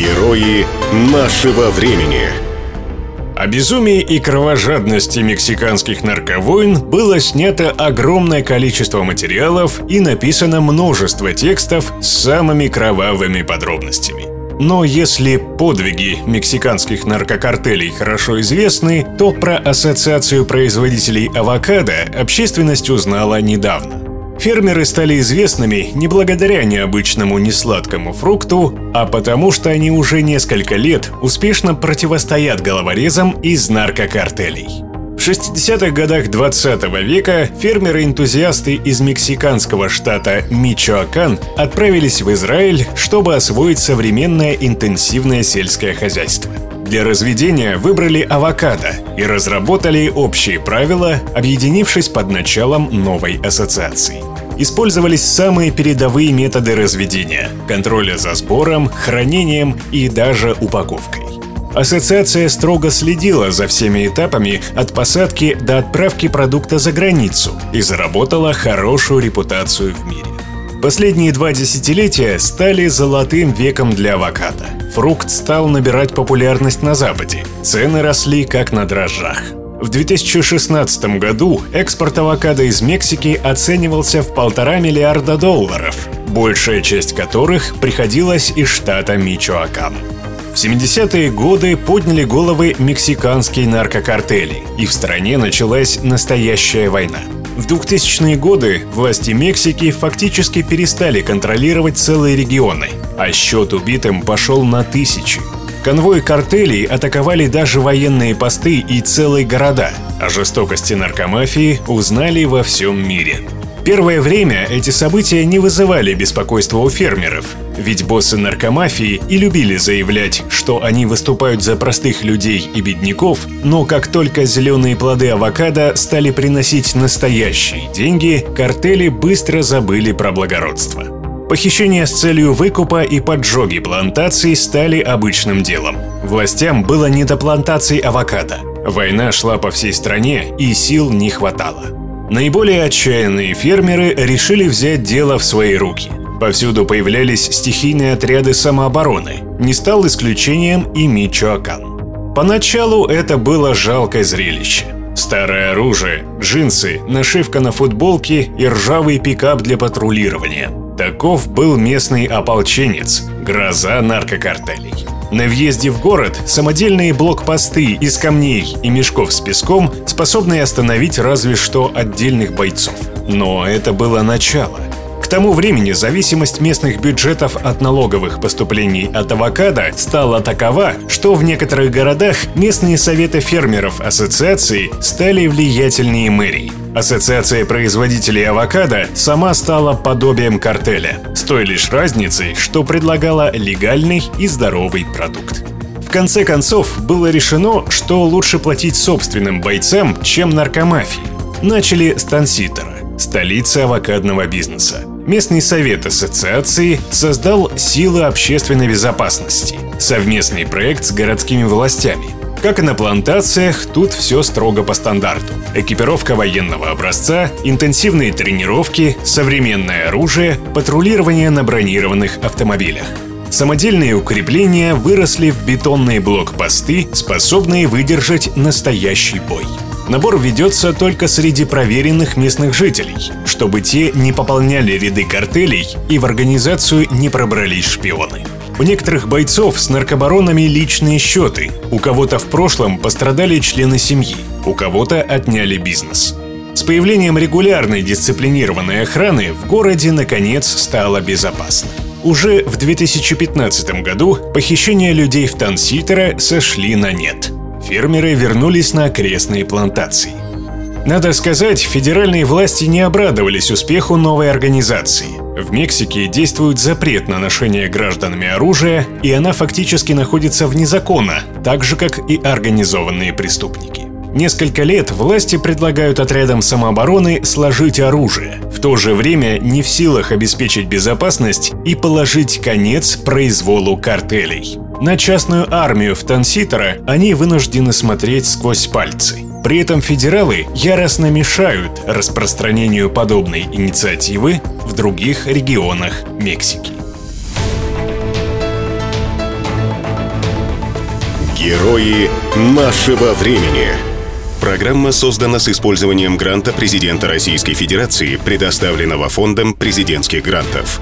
Герои нашего времени. О безумии и кровожадности мексиканских нарковойн было снято огромное количество материалов и написано множество текстов с самыми кровавыми подробностями. Но если подвиги мексиканских наркокартелей хорошо известны, то про ассоциацию производителей авокадо общественность узнала недавно. Фермеры стали известными не благодаря необычному несладкому фрукту, а потому что они уже несколько лет успешно противостоят головорезам из наркокартелей. В 60-х годах 20 века фермеры-энтузиасты из мексиканского штата Мичоакан отправились в Израиль, чтобы освоить современное интенсивное сельское хозяйство – для разведения выбрали авокадо и разработали общие правила, объединившись под началом новой ассоциации. Использовались самые передовые методы разведения – контроля за сбором, хранением и даже упаковкой. Ассоциация строго следила за всеми этапами от посадки до отправки продукта за границу и заработала хорошую репутацию в мире. Последние два десятилетия стали золотым веком для авокадо. Фрукт стал набирать популярность на Западе. Цены росли как на дрожжах. В 2016 году экспорт авокадо из Мексики оценивался в полтора миллиарда долларов, большая часть которых приходилась из штата Мичоакан. В 70-е годы подняли головы мексиканские наркокартели, и в стране началась настоящая война – в 2000-е годы власти Мексики фактически перестали контролировать целые регионы, а счет убитым пошел на тысячи. Конвои картелей атаковали даже военные посты и целые города, а жестокости наркомафии узнали во всем мире. Первое время эти события не вызывали беспокойства у фермеров, ведь боссы наркомафии и любили заявлять, что они выступают за простых людей и бедняков, но как только зеленые плоды авокадо стали приносить настоящие деньги, картели быстро забыли про благородство. Похищения с целью выкупа и поджоги плантаций стали обычным делом. Властям было не до плантаций авокадо. Война шла по всей стране, и сил не хватало. Наиболее отчаянные фермеры решили взять дело в свои руки. Повсюду появлялись стихийные отряды самообороны. Не стал исключением и Мичоакан. Поначалу это было жалкое зрелище. Старое оружие, джинсы, нашивка на футболке и ржавый пикап для патрулирования. Таков был местный ополченец, гроза наркокартелей. На въезде в город самодельные блокпосты из камней и мешков с песком, способные остановить разве что отдельных бойцов. Но это было начало. Тому времени зависимость местных бюджетов от налоговых поступлений от авокадо стала такова, что в некоторых городах местные советы фермеров ассоциации стали влиятельнее мэрий. Ассоциация производителей авокадо сама стала подобием картеля, с той лишь разницей, что предлагала легальный и здоровый продукт. В конце концов, было решено, что лучше платить собственным бойцам, чем наркомафии. Начали с Танситера, столицы авокадного бизнеса. Местный совет ассоциации создал «Силы общественной безопасности» — совместный проект с городскими властями, как и на плантациях, тут все строго по стандарту. Экипировка военного образца, интенсивные тренировки, современное оружие, патрулирование на бронированных автомобилях. Самодельные укрепления выросли в бетонные блокпосты, способные выдержать настоящий бой. Набор ведется только среди проверенных местных жителей, чтобы те не пополняли ряды картелей и в организацию не пробрались шпионы. У некоторых бойцов с наркобаронами личные счеты. У кого-то в прошлом пострадали члены семьи, у кого-то отняли бизнес. С появлением регулярной дисциплинированной охраны в городе наконец стало безопасно. Уже в 2015 году похищения людей в Танситера сошли на нет. Фермеры вернулись на окрестные плантации. Надо сказать, федеральные власти не обрадовались успеху новой организации. В Мексике действует запрет на ношение гражданами оружия, и она фактически находится вне закона, так же как и организованные преступники. Несколько лет власти предлагают отрядам самообороны сложить оружие, в то же время не в силах обеспечить безопасность и положить конец произволу картелей. На частную армию в Танситера они вынуждены смотреть сквозь пальцы. При этом федералы яростно мешают распространению подобной инициативы в других регионах Мексики. Герои нашего времени. Программа создана с использованием гранта президента Российской Федерации, предоставленного Фондом президентских грантов.